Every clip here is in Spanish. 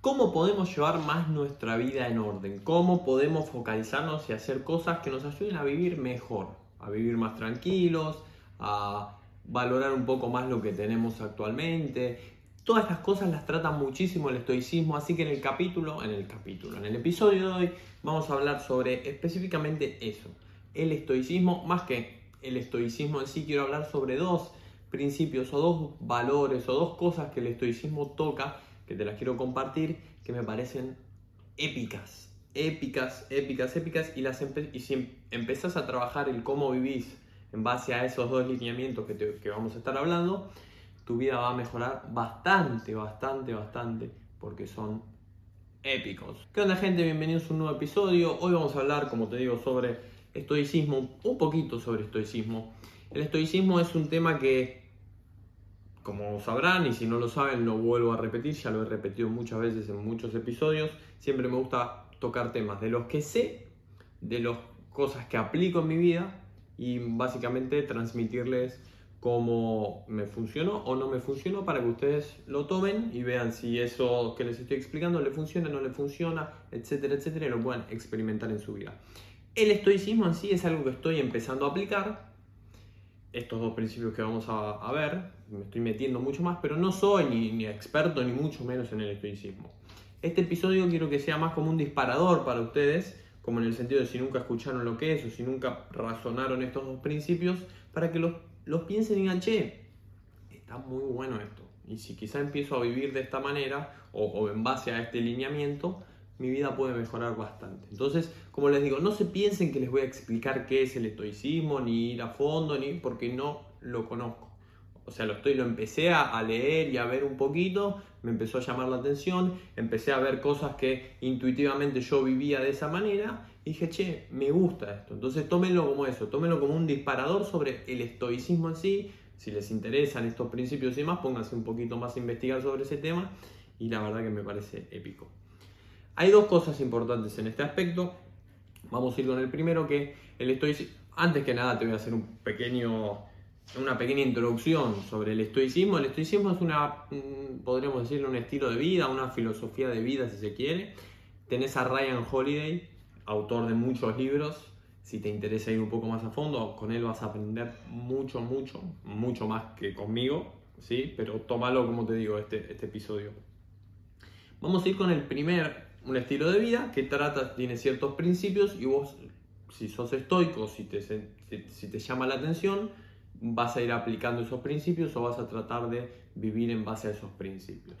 ¿Cómo podemos llevar más nuestra vida en orden? ¿Cómo podemos focalizarnos y hacer cosas que nos ayuden a vivir mejor? A vivir más tranquilos, a valorar un poco más lo que tenemos actualmente. Todas estas cosas las trata muchísimo el estoicismo, así que en el capítulo, en el capítulo, en el episodio de hoy vamos a hablar sobre específicamente eso, el estoicismo, más que el estoicismo en sí, quiero hablar sobre dos principios o dos valores o dos cosas que el estoicismo toca que te las quiero compartir, que me parecen épicas, épicas, épicas, épicas, y, las y si em-, empezás a trabajar el cómo vivís en base a esos dos lineamientos que, que vamos a estar hablando, tu vida va a mejorar bastante, bastante, bastante, porque son épicos. ¿Qué onda gente? Bienvenidos a un nuevo episodio. Hoy vamos a hablar, como te digo, sobre estoicismo, un poquito sobre estoicismo. El estoicismo es un tema que como sabrán, y si no lo saben, lo vuelvo a repetir, ya lo he repetido muchas veces en muchos episodios, siempre me gusta tocar temas de los que sé, de las cosas que aplico en mi vida y básicamente transmitirles cómo me funcionó o no me funcionó para que ustedes lo tomen y vean si eso que les estoy explicando le funciona, no le funciona, etcétera, etcétera, y lo puedan experimentar en su vida. El estoicismo en sí es algo que estoy empezando a aplicar, estos dos principios que vamos a, ver, me estoy metiendo mucho más, pero no soy ni, experto ni mucho menos en el estoicismo. Este episodio quiero que sea más como un disparador para ustedes, como en el sentido de si nunca escucharon lo que es o si nunca razonaron estos dos principios, para que los, los piensen y digan, che, está muy bueno esto. Y si quizá empiezo a vivir de esta manera o, o en base a este lineamiento, mi vida puede mejorar bastante. Entonces, como les digo, no se piensen que les voy a explicar qué es el estoicismo, ni ir a fondo, ni porque no lo conozco. O sea, lo estoy, lo empecé a, leer y a ver un poquito, me empezó a llamar la atención, empecé a ver cosas que intuitivamente yo vivía de esa manera y dije, che, me gusta esto. Entonces tómenlo como eso, tómenlo como un disparador sobre el estoicismo en sí. Si les interesan estos principios y más, pónganse un poquito más a investigar sobre ese tema y la verdad que me parece épico. Hay dos cosas importantes en este aspecto. Vamos a ir con el primero que el estoicismo. Antes que nada te voy a hacer un pequeño, una pequeña introducción sobre el estoicismo. El estoicismo es una, podríamos decirlo, un estilo de vida, una filosofía de vida si se quiere. Tenés a Ryan Holiday, autor de muchos libros. Si te interesa ir un poco más a fondo, con él vas a aprender mucho, mucho, mucho más que conmigo, ¿sí? Pero tómalo como te digo este, este episodio. Vamos a ir con el primer un estilo de vida que trata, tiene ciertos principios y vos, si sos estoico, si te, si, te llama la atención, vas a ir aplicando esos principios o vas a tratar de vivir en base a esos principios.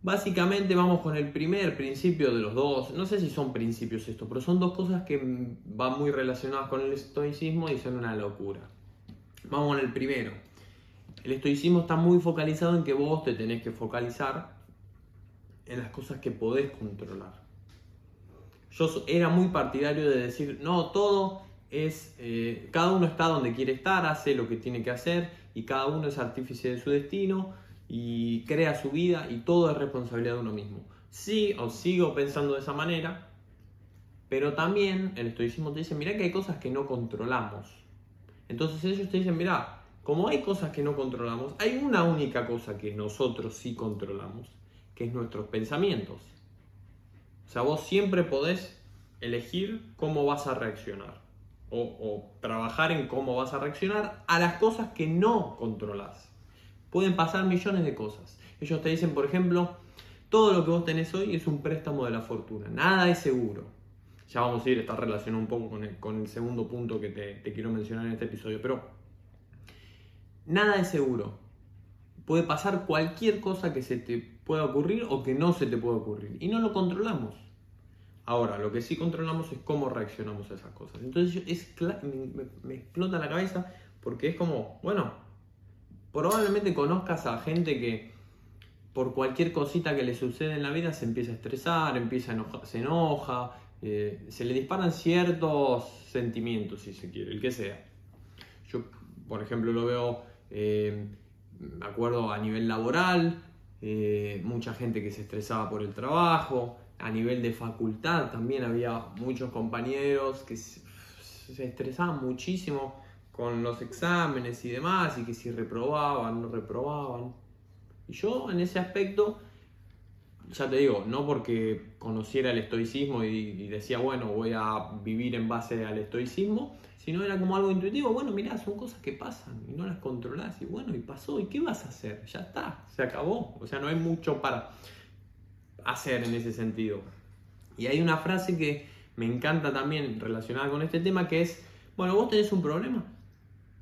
Básicamente vamos con el primer principio de los dos, no sé si son principios esto, pero son dos cosas que van muy relacionadas con el estoicismo y son una locura. Vamos con el primero. El estoicismo está muy focalizado en que vos te tenés que focalizar en las cosas que podés controlar. Yo era muy partidario de decir, no, todo es, eh, cada uno está donde quiere estar, hace lo que tiene que hacer y cada uno es artífice de su destino y crea su vida y todo es responsabilidad de uno mismo. Sí, os sigo pensando de esa manera, pero también el estoicismo te dice, mira que hay cosas que no controlamos. Entonces ellos te dicen, mira, como hay cosas que no controlamos, hay una única cosa que nosotros sí controlamos que es nuestros pensamientos. O sea, vos siempre podés elegir cómo vas a reaccionar o, trabajar en cómo vas a reaccionar a las cosas que no controlas. Pueden pasar millones de cosas. Ellos te dicen, por ejemplo, todo lo que vos tenés hoy es un préstamo de la fortuna, nada es seguro. Ya vamos a ir, está relacionado un poco con el, con el segundo punto que te, te quiero mencionar en este episodio, pero nada es seguro. Puede pasar cualquier cosa que se te pueda ocurrir o que no se te puede ocurrir. Y no lo controlamos. Ahora, lo que sí controlamos es cómo reaccionamos a esas cosas. Entonces es, me, explota la cabeza porque es como, bueno, probablemente conozcas a gente que por cualquier cosita que le sucede en la vida se empieza a estresar, empieza a enojar, se enoja, eh, se le disparan ciertos sentimientos, si se quiere, el que sea. Yo, por ejemplo, lo veo, eh, me acuerdo a nivel laboral, eh, mucha gente que se estresaba por el trabajo, a nivel de facultad también había muchos compañeros que se, estresaban muchísimo con los exámenes y demás, y que si reprobaban, no reprobaban. Y yo en ese aspecto ya te digo, no porque conociera el estoicismo y, decía, bueno, voy a vivir en base al estoicismo, sino era como algo intuitivo, bueno, mirá, son cosas que pasan y no las controlás y bueno, y pasó, ¿y qué vas a hacer? Ya está, se acabó, o sea, no hay mucho para hacer en ese sentido. Y hay una frase que me encanta también relacionada con este tema que es, bueno, vos tenés un problema.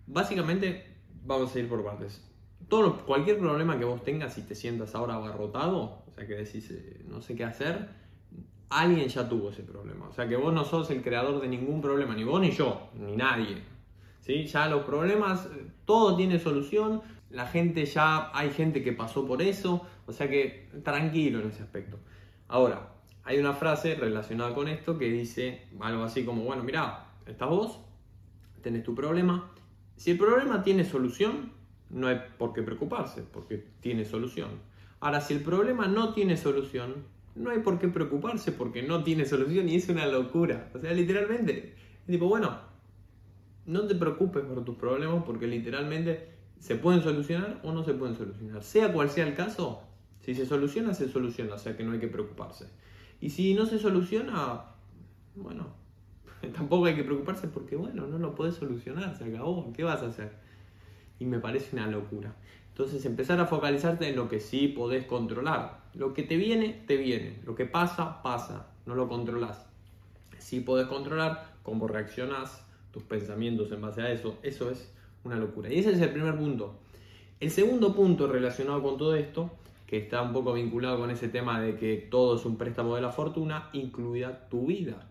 Básicamente, vamos a ir por partes. Todo, cualquier problema que vos tengas y te sientas ahora abarrotado, o sea que decís, eh, no sé qué hacer, alguien ya tuvo ese problema. O sea que vos no sos el creador de ningún problema, ni vos ni yo, ni nadie. ¿Sí? Ya los problemas, eh, todo tiene solución, la gente ya, hay gente que pasó por eso, o sea que tranquilo en ese aspecto. Ahora, hay una frase relacionada con esto que dice algo así como, bueno, mira, estás vos, tenés tu problema. Si el problema tiene solución, no hay por qué preocuparse, porque tiene solución. Ahora, si el problema no tiene solución, no hay por qué preocuparse, porque no tiene solución y es una locura. O sea, literalmente, tipo, bueno, no te preocupes por tus problemas, porque literalmente se pueden solucionar o no se pueden solucionar. Sea cual sea el caso, si se soluciona, se soluciona, o sea que no hay que preocuparse. Y si no se soluciona, bueno, tampoco hay que preocuparse porque, bueno, no lo puedes solucionar, se acabó, ¿qué vas a hacer? Y me parece una locura. Entonces empezar a focalizarte en lo que sí podés controlar. Lo que te viene, te viene. Lo que pasa, pasa. No lo controlas. Sí podés controlar cómo reaccionas, tus pensamientos en base a eso. Eso es una locura. Y ese es el primer punto. El segundo punto relacionado con todo esto que está un poco vinculado con ese tema de que todo es un préstamo de la fortuna, incluida tu vida.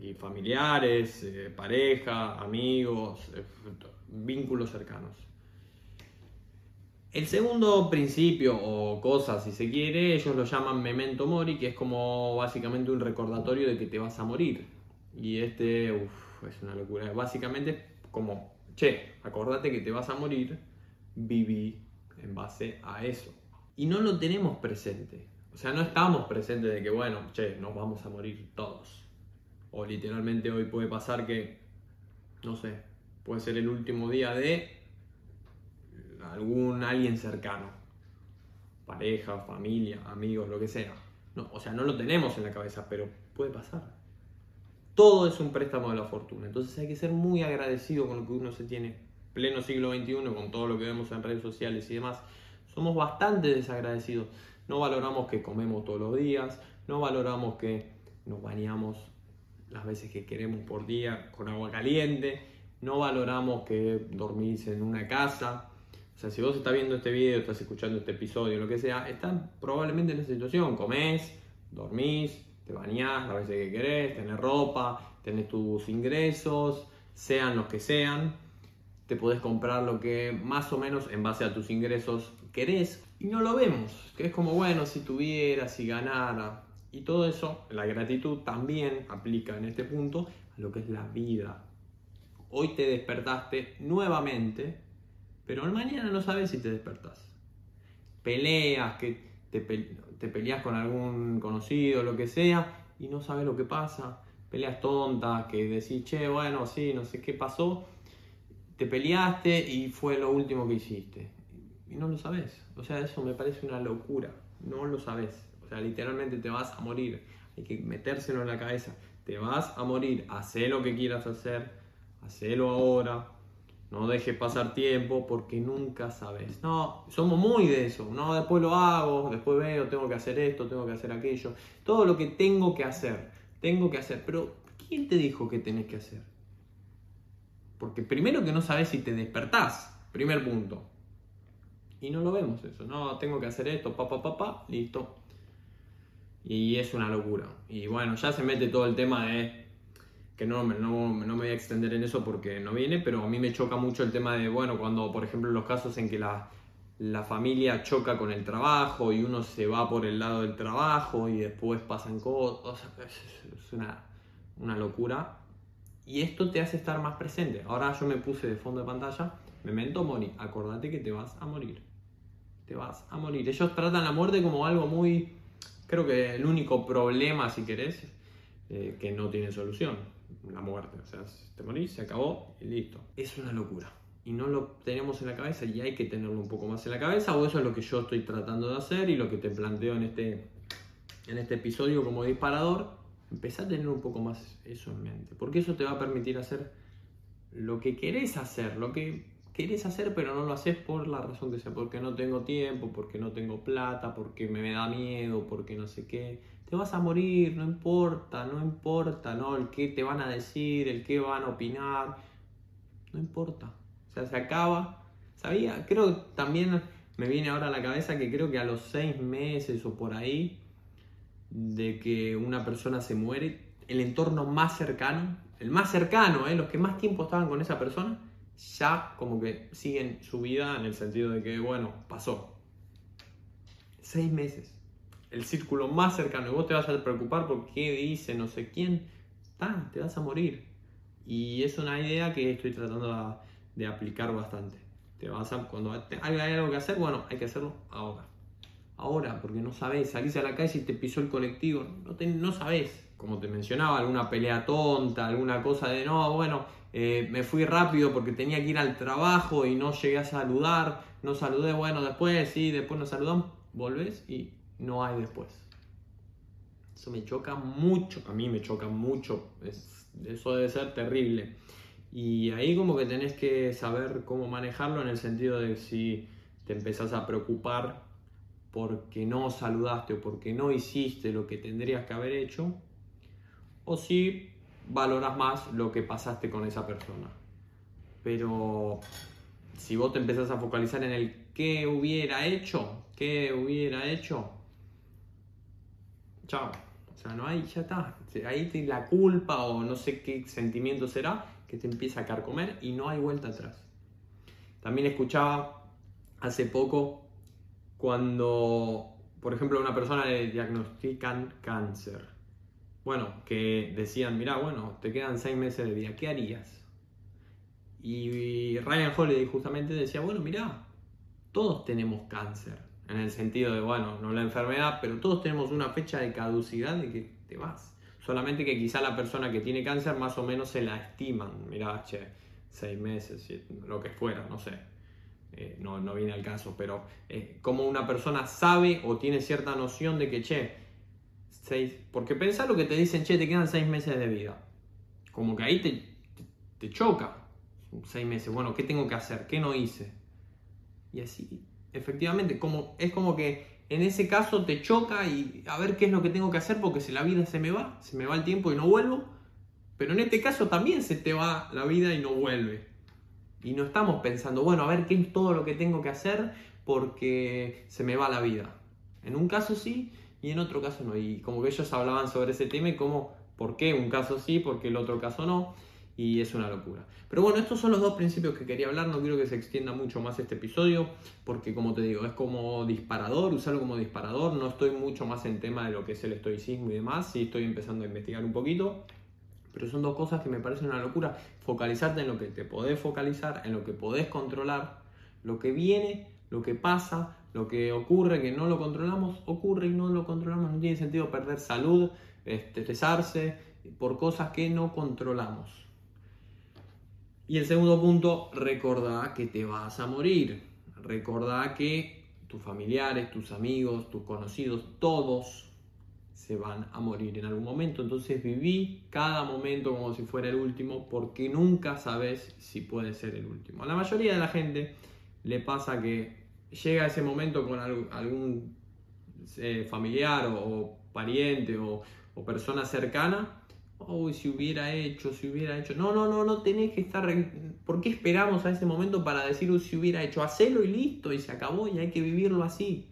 Y familiares, eh, pareja, amigos, eh, vínculos cercanos. El segundo principio o cosa, si se quiere, ellos lo llaman memento mori, que es como básicamente un recordatorio de que te vas a morir. Y este, uff, es una locura. Básicamente como, che, acordate que te vas a morir, viví en base a eso y no lo tenemos presente. O sea, no estamos presentes de que, bueno, che, nos vamos a morir todos. O literalmente hoy puede pasar que, no sé, puede ser el último día de algún alguien cercano. Pareja, familia, amigos, lo que sea. No, o sea, no lo tenemos en la cabeza, pero puede pasar. Todo es un préstamo de la fortuna. Entonces hay que ser muy agradecido con lo que uno se tiene. Pleno siglo XXI, con todo lo que vemos en redes sociales y demás somos bastante desagradecidos. No valoramos que comemos todos los días, no valoramos que nos bañamos las veces que queremos por día con agua caliente, no valoramos que dormís en una casa. O sea, si vos estás viendo este video, estás escuchando este episodio, lo que sea, están probablemente en esa situación. Comés, dormís, te bañás las veces que querés, tenés ropa, tenés tus ingresos, sean los que sean. Te podés comprar lo que más o menos en base a tus ingresos querés y no lo vemos. Que es como, bueno, si tuviera, si ganara. Y todo eso, la gratitud también aplica en este punto a lo que es la vida. Hoy te despertaste nuevamente, pero mañana no sabes si te despertás. Peleas, que te, peleas con algún conocido, lo que sea, y no sabes lo que pasa. Peleas tontas, que decís, che, bueno, sí, no sé qué pasó. Te peleaste y fue lo último que hiciste y no lo sabes. O sea, eso me parece una locura. No lo sabes. O sea, literalmente te vas a morir. Hay que metérselo en la cabeza. Te vas a morir. Hacé lo que quieras hacer. Hacelo ahora. No dejes pasar tiempo porque nunca sabes. No, somos muy de eso. No, después lo hago, después veo, tengo que hacer esto, tengo que hacer aquello. Todo lo que tengo que hacer, tengo que hacer. Pero, ¿quién te dijo que tenés que hacer? Porque primero que no sabes si te despertás. Primer punto. Y no lo vemos eso. No, tengo que hacer esto, pa, pa, pa, pa, listo. Y es una locura. Y bueno, ya se mete todo el tema de que no, no, no, me voy a extender en eso porque no viene, pero a mí me choca mucho el tema de, bueno, cuando por ejemplo los casos en que la, la familia choca con el trabajo y uno se va por el lado del trabajo y después pasan cosas, es una, una locura. Y esto te hace estar más presente. Ahora yo me puse de fondo de pantalla, memento mori, acordate que te vas a morir te vas a morir. Ellos tratan la muerte como algo muy, creo que el único problema, si querés, eh, que no tiene solución, la muerte. O sea, te morís, se acabó y listo. Es una locura. y no lo tenemos en la cabeza y hay que tenerlo un poco más en la cabeza o eso es lo que yo estoy tratando de hacer y lo que te planteo en este, en este episodio como disparador, empezá a tener un poco más eso en mente, porque eso te va a permitir hacer lo que querés hacer, lo que querés hacer pero no lo haces por la razón que sea, porque no tengo tiempo, porque no tengo plata, porque me da miedo, porque no sé qué. Te vas a morir, no importa, no importa, ¿no? El qué te van a decir, el qué van a opinar, no importa. O sea, se acaba. Sabía, creo que también me viene ahora a la cabeza que creo que a los seis meses o por ahí de que una persona se muere, el entorno más cercano, el más cercano, ¿eh? los que más tiempo estaban con esa persona, ya como que siguen su vida en el sentido de que, bueno, pasó. Seis meses. El círculo más cercano. Y vos te vas a preocupar por qué dice no sé quién. Ah, te vas a morir. Y es una idea que estoy tratando de aplicar bastante. Te vas a, cuando hay algo que hacer, bueno, hay que hacerlo ahora. Ahora, porque no sabes, salís a la calle y te pisó el colectivo. No, te, no sabes. Como te mencionaba, alguna pelea tonta, alguna cosa de no, bueno, eh, me fui rápido porque tenía que ir al trabajo y no llegué a saludar, no saludé, bueno, después sí, después nos saludamos, volvés y no hay después. Eso me choca mucho, a mí me choca mucho, eso debe ser terrible. Y ahí como que tenés que saber cómo manejarlo en el sentido de si te empezás a preocupar porque no saludaste o porque no hiciste lo que tendrías que haber hecho, o si valoras más lo que pasaste con esa persona. Pero si vos te empezás a focalizar en el qué hubiera hecho, qué hubiera hecho, chao. O sea, no hay, ya está. Ahí te, la culpa o no sé qué sentimiento será que te empieza a carcomer y no hay vuelta atrás. También escuchaba hace poco cuando, por ejemplo, a una persona le diagnostican cáncer bueno, que decían, mira, bueno, te quedan seis meses de vida, ¿qué harías? Y Ryan Holiday justamente decía, bueno, mira, todos tenemos cáncer, en el sentido de, bueno, no la enfermedad, pero todos tenemos una fecha de caducidad de que te vas. Solamente que quizá la persona que tiene cáncer más o menos se la estiman, mira, che, seis meses, lo que fuera, no sé. Eh, no, no viene al caso, pero eh, como una persona sabe o tiene cierta noción de que, che, porque pensá lo que te dicen, che, te quedan seis meses de vida. Como que ahí te, te, choca. Seis meses, bueno, ¿qué tengo que hacer? ¿Qué no hice? Y así, efectivamente, como, es como que en ese caso te choca y a ver qué es lo que tengo que hacer porque si la vida se me va, se me va el tiempo y no vuelvo. Pero en este caso también se te va la vida y no vuelve. Y no estamos pensando, bueno, a ver qué es todo lo que tengo que hacer porque se me va la vida. En un caso sí y en otro caso no. Y como que ellos hablaban sobre ese tema y cómo, por qué un caso sí, por qué el otro caso no. Y es una locura. Pero bueno, estos son los dos principios que quería hablar. No quiero que se extienda mucho más este episodio, porque como te digo, es como disparador, usarlo como disparador. No estoy mucho más en tema de lo que es el estoicismo y demás. Sí estoy empezando a investigar un poquito. Pero son dos cosas que me parecen una locura. Focalizarte en lo que te podés focalizar, en lo que podés controlar, lo que viene, lo que pasa, lo que ocurre que no lo controlamos, ocurre y no lo controlamos. No tiene sentido perder salud, estresarse por cosas que no controlamos. Y el segundo punto, recordá que te vas a morir. Recordá que tus familiares, tus amigos, tus conocidos, todos se van a morir en algún momento. Entonces viví cada momento como si fuera el último porque nunca sabes si puede ser el último. A la mayoría de la gente le pasa que llega ese momento con algún eh, familiar o, pariente o, persona cercana, uy, si hubiera hecho, si hubiera hecho. No, no, no, no tenés que estar. ¿Por qué esperamos a ese momento para decir si hubiera hecho? Hacelo y listo, y se acabó, y hay que vivirlo así.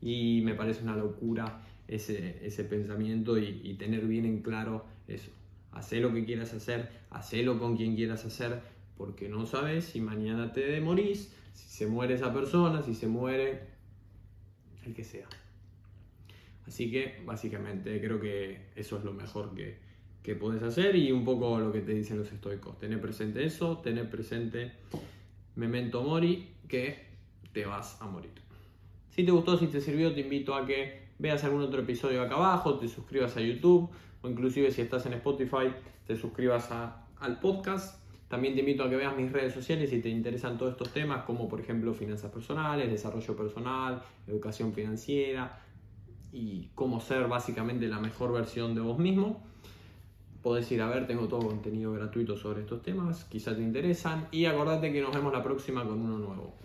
Y me parece una locura ese, ese pensamiento y, y tener bien en claro eso. Hacé lo que quieras hacer, hacelo con quien quieras hacer, porque no sabes si mañana te morís si se muere esa persona, si se muere el que sea. Así que básicamente creo que eso es lo mejor que, que puedes hacer y un poco lo que te dicen los estoicos. Tener presente eso, tener presente memento mori, que te vas a morir. Si te gustó, si te sirvió, te invito a que veas algún otro episodio acá abajo, te suscribas a YouTube o inclusive si estás en Spotify, te suscribas al podcast También te invito a que veas mis redes sociales si te interesan todos estos temas, como por ejemplo finanzas personales, desarrollo personal, educación financiera y cómo ser básicamente la mejor versión de vos mismo. Podés ir a ver, tengo todo contenido gratuito sobre estos temas, quizás te interesan. Y acordate que nos vemos la próxima con uno nuevo.